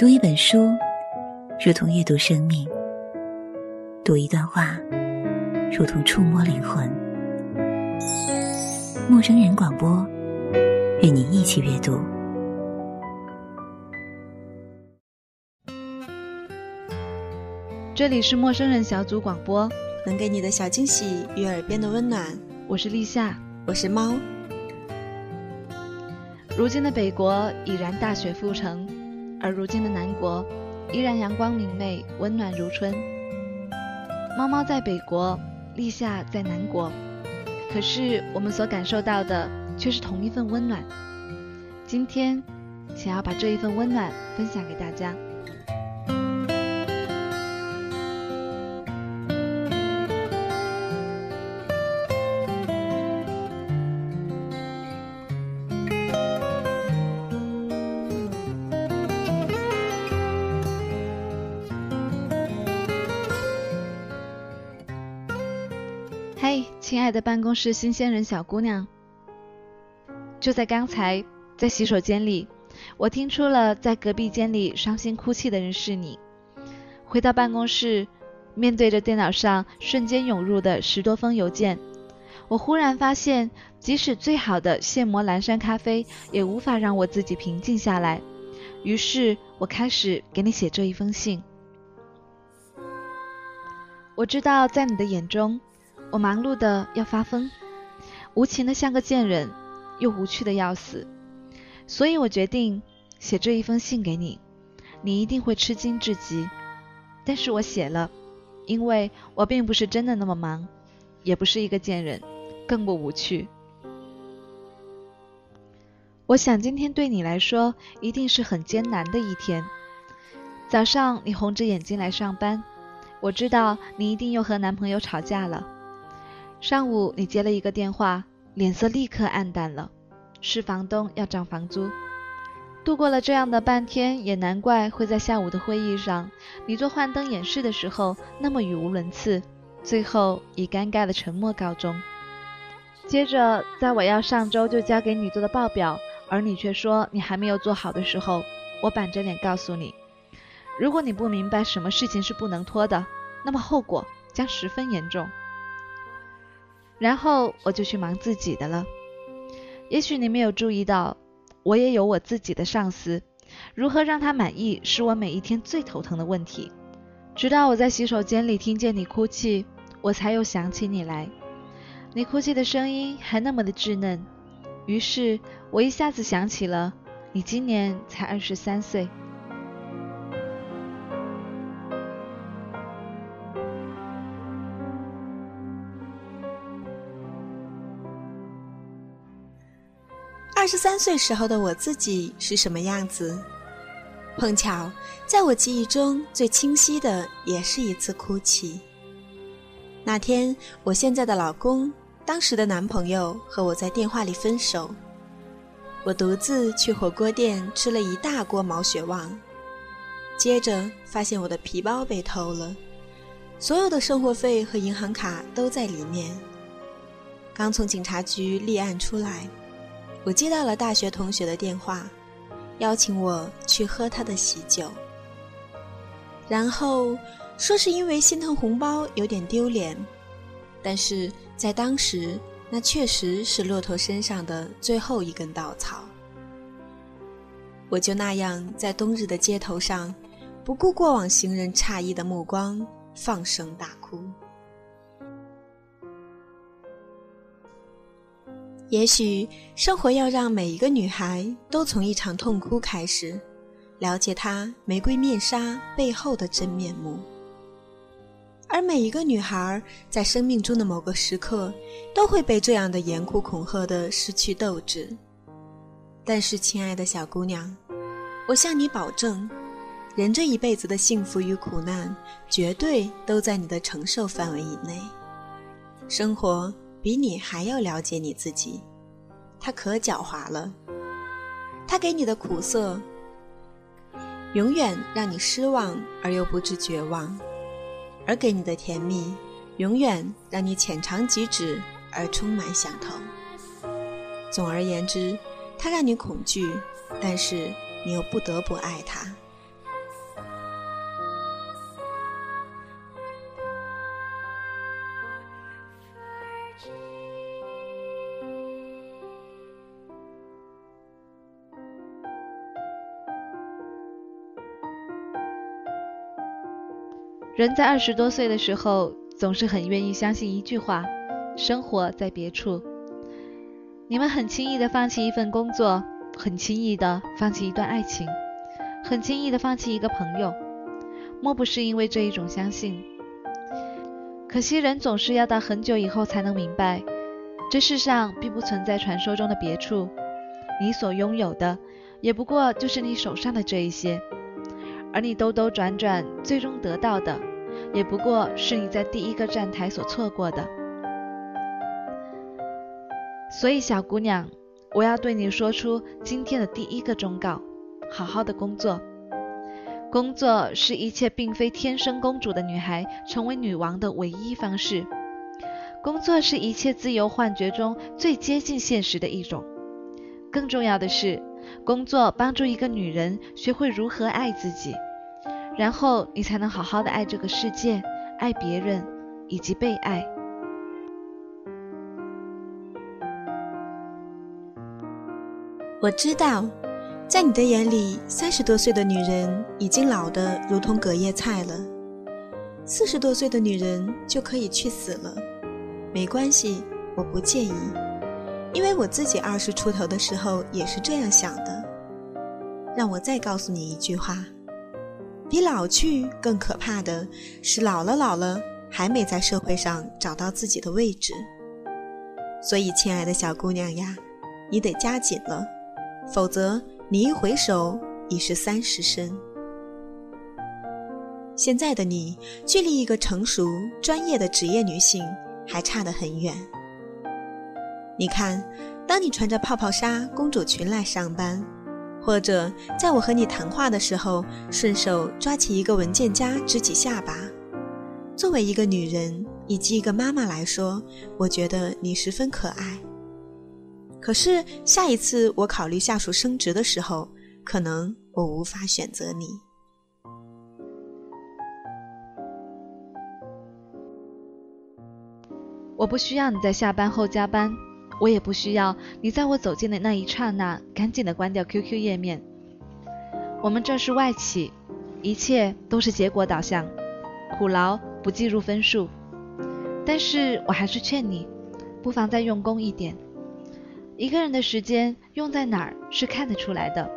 读一本书，如同阅读生命；读一段话，如同触摸灵魂。陌生人广播，与你一起阅读。这里是陌生人小组广播，能给你的小惊喜与耳边的温暖。我是立夏，我是猫。如今的北国已然大雪覆城，而如今的南国依然阳光明媚，温暖如春。猫猫在北国，立夏在南国，可是我们所感受到的却是同一份温暖。今天，想要把这一份温暖分享给大家。的办公室新鲜人小姑娘，就在刚才，在洗手间里，我听出了在隔壁间里伤心哭泣的人是你。回到办公室，面对着电脑上瞬间涌入的十多封邮件，我忽然发现，即使最好的现磨蓝山咖啡，也无法让我自己平静下来。于是我开始给你写这一封信。我知道，在你的眼中。我忙碌的要发疯，无情的像个贱人，又无趣的要死，所以我决定写这一封信给你，你一定会吃惊至极。但是我写了，因为我并不是真的那么忙，也不是一个贱人，更不无趣。我想今天对你来说一定是很艰难的一天。早上你红着眼睛来上班，我知道你一定又和男朋友吵架了。上午你接了一个电话，脸色立刻暗淡了，是房东要涨房租。度过了这样的半天，也难怪会在下午的会议上，你做幻灯演示的时候那么语无伦次，最后以尴尬的沉默告终。接着，在我要上周就交给你做的报表，而你却说你还没有做好的时候，我板着脸告诉你，如果你不明白什么事情是不能拖的，那么后果将十分严重。然后我就去忙自己的了。也许你没有注意到，我也有我自己的上司，如何让他满意是我每一天最头疼的问题。直到我在洗手间里听见你哭泣，我才又想起你来。你哭泣的声音还那么的稚嫩，于是我一下子想起了你今年才二十三岁。二十三岁时候的我自己是什么样子？碰巧，在我记忆中最清晰的也是一次哭泣。那天，我现在的老公，当时的男朋友和我在电话里分手。我独自去火锅店吃了一大锅毛血旺，接着发现我的皮包被偷了，所有的生活费和银行卡都在里面。刚从警察局立案出来。我接到了大学同学的电话，邀请我去喝他的喜酒，然后说是因为心疼红包有点丢脸，但是在当时那确实是骆驼身上的最后一根稻草。我就那样在冬日的街头上，不顾过往行人诧异的目光，放声大哭。也许生活要让每一个女孩都从一场痛哭开始，了解她玫瑰面纱背后的真面目。而每一个女孩在生命中的某个时刻，都会被这样的严酷恐吓的失去斗志。但是，亲爱的小姑娘，我向你保证，人这一辈子的幸福与苦难，绝对都在你的承受范围以内。生活。比你还要了解你自己，他可狡猾了。他给你的苦涩，永远让你失望而又不知绝望；而给你的甜蜜，永远让你浅尝即止而充满想头。总而言之，他让你恐惧，但是你又不得不爱他。人在二十多岁的时候，总是很愿意相信一句话：生活在别处。你们很轻易的放弃一份工作，很轻易的放弃一段爱情，很轻易的放弃一个朋友，莫不是因为这一种相信？可惜人总是要到很久以后才能明白，这世上并不存在传说中的别处，你所拥有的也不过就是你手上的这一些，而你兜兜转转最终得到的，也不过是你在第一个站台所错过的。所以，小姑娘，我要对你说出今天的第一个忠告：好好的工作。工作是一切并非天生公主的女孩成为女王的唯一方式。工作是一切自由幻觉中最接近现实的一种。更重要的是，工作帮助一个女人学会如何爱自己，然后你才能好好的爱这个世界，爱别人，以及被爱。我知道，在你的眼里，三十多岁的女人已经老得如同隔夜菜了。四十多岁的女人就可以去死了，没关系，我不介意，因为我自己二十出头的时候也是这样想的。让我再告诉你一句话：比老去更可怕的是老了老了还没在社会上找到自己的位置。所以，亲爱的小姑娘呀，你得加紧了。否则，你一回首已是三十身。现在的你，距离一个成熟专业的职业女性还差得很远。你看，当你穿着泡泡纱公主裙来上班，或者在我和你谈话的时候，顺手抓起一个文件夹支起下巴，作为一个女人以及一个妈妈来说，我觉得你十分可爱。可是下一次我考虑下属升职的时候，可能我无法选择你。我不需要你在下班后加班，我也不需要你在我走近的那一刹那赶紧的关掉 QQ 页面。我们这是外企，一切都是结果导向，苦劳不计入分数。但是我还是劝你，不妨再用功一点。一个人的时间用在哪儿是看得出来的。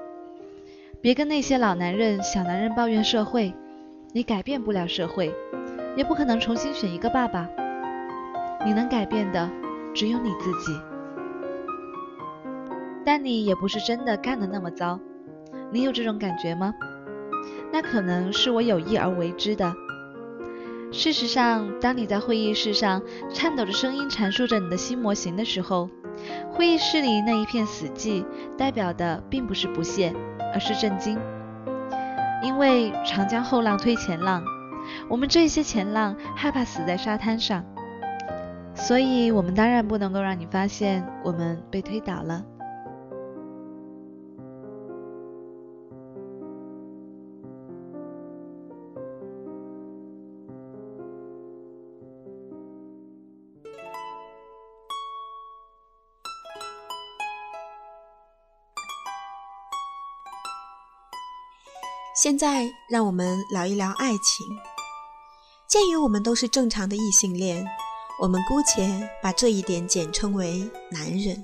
别跟那些老男人、小男人抱怨社会，你改变不了社会，也不可能重新选一个爸爸。你能改变的只有你自己。但你也不是真的干得那么糟，你有这种感觉吗？那可能是我有意而为之的。事实上，当你在会议室上颤抖着声音阐述着你的新模型的时候，会议室里那一片死寂，代表的并不是不屑，而是震惊。因为长江后浪推前浪，我们这些前浪害怕死在沙滩上，所以我们当然不能够让你发现我们被推倒了。现在让我们聊一聊爱情。鉴于我们都是正常的异性恋，我们姑且把这一点简称为男人。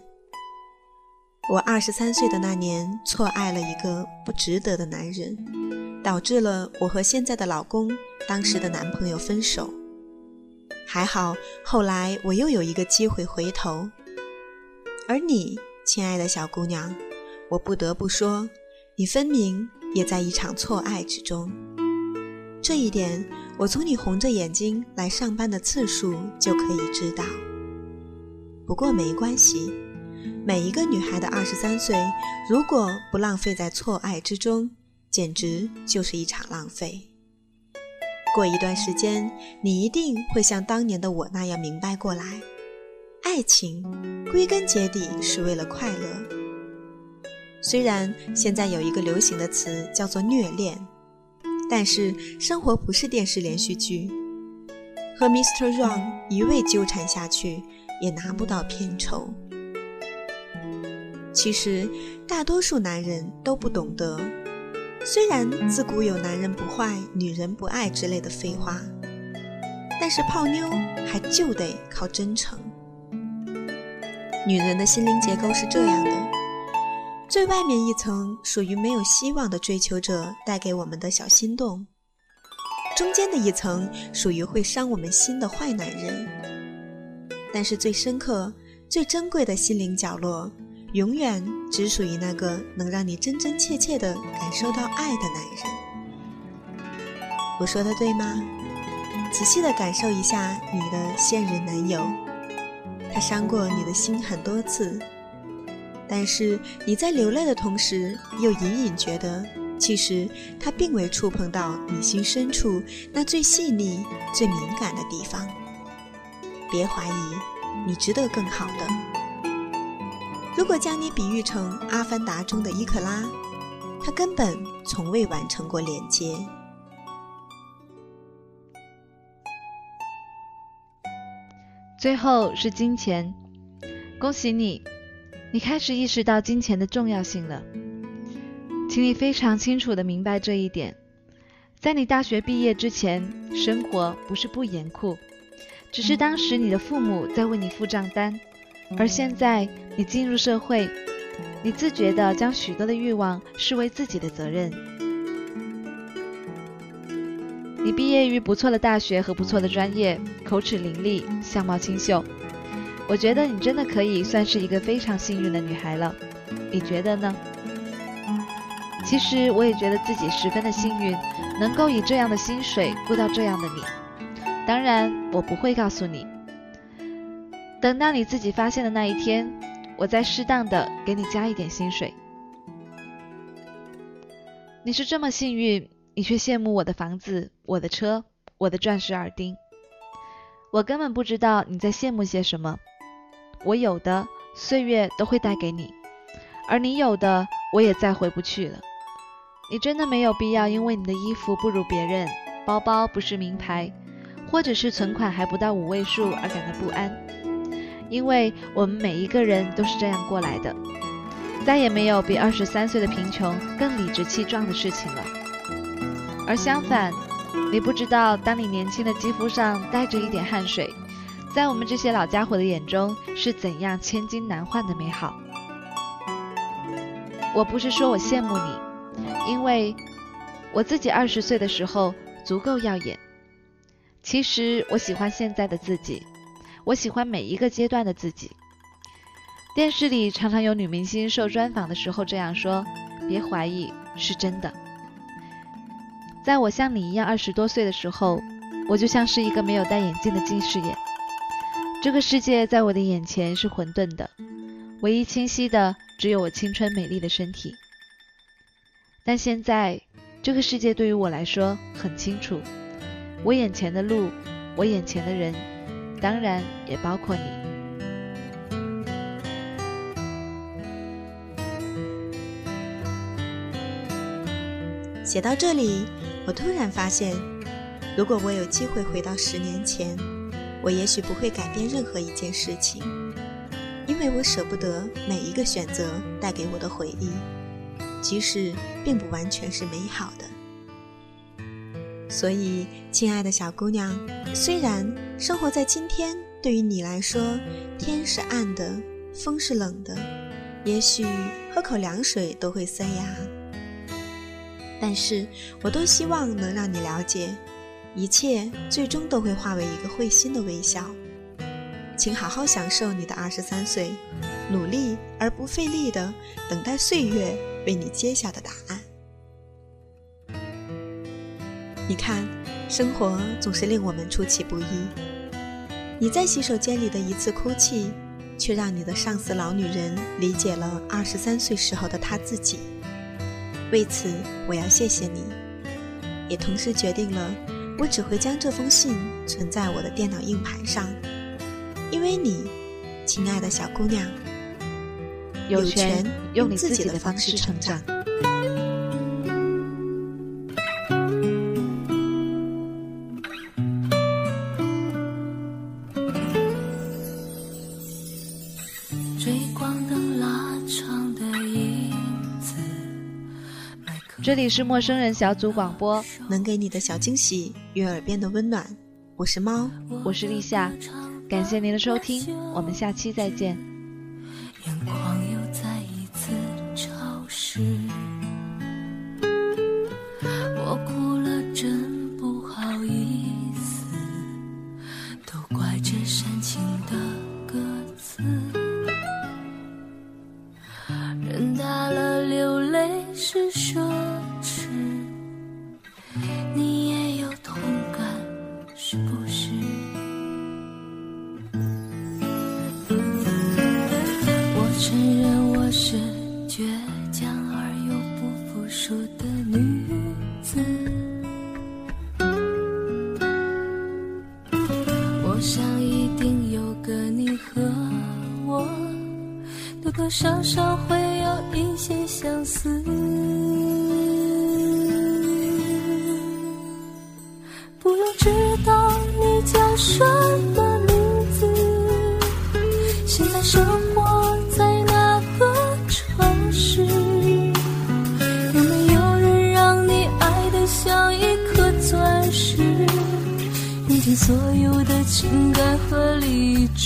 我二十三岁的那年错爱了一个不值得的男人，导致了我和现在的老公当时的男朋友分手。还好后来我又有一个机会回头。而你，亲爱的小姑娘，我不得不说，你分明。也在一场错爱之中，这一点我从你红着眼睛来上班的次数就可以知道。不过没关系，每一个女孩的二十三岁，如果不浪费在错爱之中，简直就是一场浪费。过一段时间，你一定会像当年的我那样明白过来，爱情归根结底是为了快乐。虽然现在有一个流行的词叫做虐恋，但是生活不是电视连续剧，和 Mr. Wrong 一味纠缠下去也拿不到片酬。其实大多数男人都不懂得，虽然自古有“男人不坏，女人不爱”之类的废话，但是泡妞还就得靠真诚。女人的心灵结构是这样的：最外面一层属于没有希望的追求者带给我们的小心动，中间的一层属于会伤我们心的坏男人，但是最深刻、最珍贵的心灵角落。永远只属于那个能让你真真切切的感受到爱的男人。我说的对吗？仔细的感受一下你的现任男友，他伤过你的心很多次，但是你在流泪的同时，又隐隐觉得，其实他并未触碰到你心深处那最细腻、最敏感的地方。别怀疑，你值得更好的。如果将你比喻成《阿凡达》中的伊克拉，他根本从未完成过连接。最后是金钱，恭喜你，你开始意识到金钱的重要性了。请你非常清楚的明白这一点，在你大学毕业之前，生活不是不严酷，只是当时你的父母在为你付账单。而现在，你进入社会，你自觉地将许多的欲望视为自己的责任。你毕业于不错的大学和不错的专业，口齿伶俐，相貌清秀。我觉得你真的可以算是一个非常幸运的女孩了。你觉得呢？其实我也觉得自己十分的幸运，能够以这样的薪水雇到这样的你。当然，我不会告诉你。等到你自己发现的那一天，我再适当的给你加一点薪水。你是这么幸运，你却羡慕我的房子、我的车、我的钻石耳钉。我根本不知道你在羡慕些什么。我有的，岁月都会带给你；而你有的，我也再回不去了。你真的没有必要因为你的衣服不如别人，包包不是名牌，或者是存款还不到五位数而感到不安。因为我们每一个人都是这样过来的，再也没有比二十三岁的贫穷更理直气壮的事情了。而相反，你不知道，当你年轻的肌肤上带着一点汗水，在我们这些老家伙的眼中是怎样千金难换的美好。我不是说我羡慕你，因为我自己二十岁的时候足够耀眼。其实我喜欢现在的自己。我喜欢每一个阶段的自己。电视里常常有女明星受专访的时候这样说，别怀疑，是真的。在我像你一样二十多岁的时候，我就像是一个没有戴眼镜的近视眼。这个世界在我的眼前是混沌的，唯一清晰的只有我青春美丽的身体。但现在，这个世界对于我来说很清楚，我眼前的路，我眼前的人。当然也包括你。写到这里，我突然发现，如果我有机会回到十年前，我也许不会改变任何一件事情，因为我舍不得每一个选择带给我的回忆，即使并不完全是美好的。所以，亲爱的小姑娘，虽然生活在今天对于你来说，天是暗的，风是冷的，也许喝口凉水都会塞牙，但是我多希望能让你了解，一切最终都会化为一个会心的微笑。请好好享受你的二十三岁，努力而不费力的等待岁月为你揭晓的答案。你看，生活总是令我们出其不意。你在洗手间里的一次哭泣，却让你的上司老女人理解了二十三岁时候的她自己。为此，我要谢谢你，也同时决定了，我只会将这封信存在我的电脑硬盘上，因为你，亲爱的小姑娘，有权用你自己的方式成长。这里是陌生人小组广播，能给你的小惊喜与耳边的温暖。我是猫，我是立夏，感谢您的收听，我们下期再见。眼眶现在生活在哪个城市？有没有人让你爱得像一颗钻石，用尽所有的情感和理智？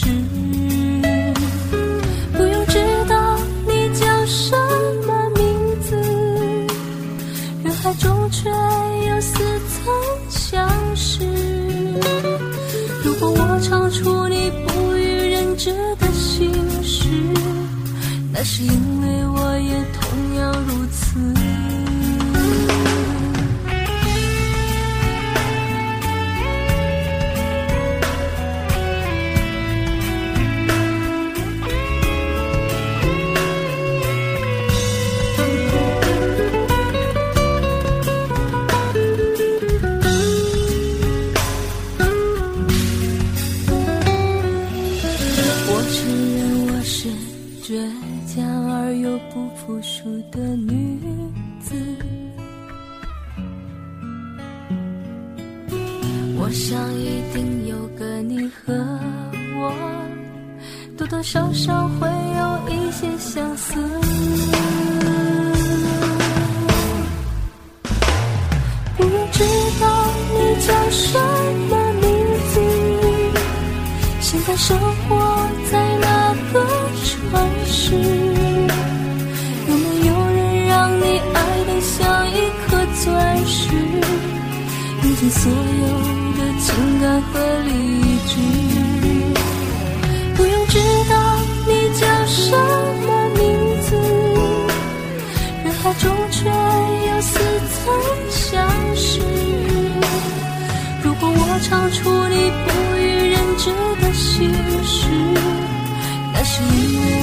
是因为我也多多少少会有一些相似。不用知道你叫什么名字。现在生活在哪个城市？有没有人让你爱得像一颗钻石，用尽所有的情感和理智？知道你叫什么名字，人海中却又似曾相识。如果我唱出你不与人知的心事，那是因为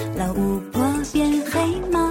老巫婆变黑猫。